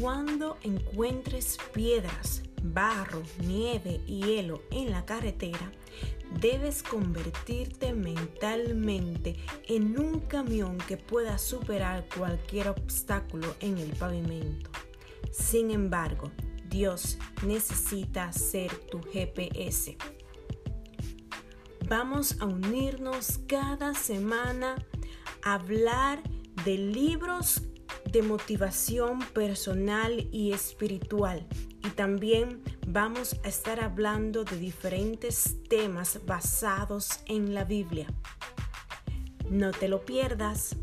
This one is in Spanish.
Cuando encuentres piedras, barro, nieve y hielo en la carretera, debes convertirte mentalmente en un camión que pueda superar cualquier obstáculo en el pavimento. Sin embargo, Dios necesita ser tu GPS. Vamos a unirnos cada semana a hablar de libros de motivación personal y espiritual. Y también vamos a estar hablando de diferentes temas basados en la Biblia. No te lo pierdas.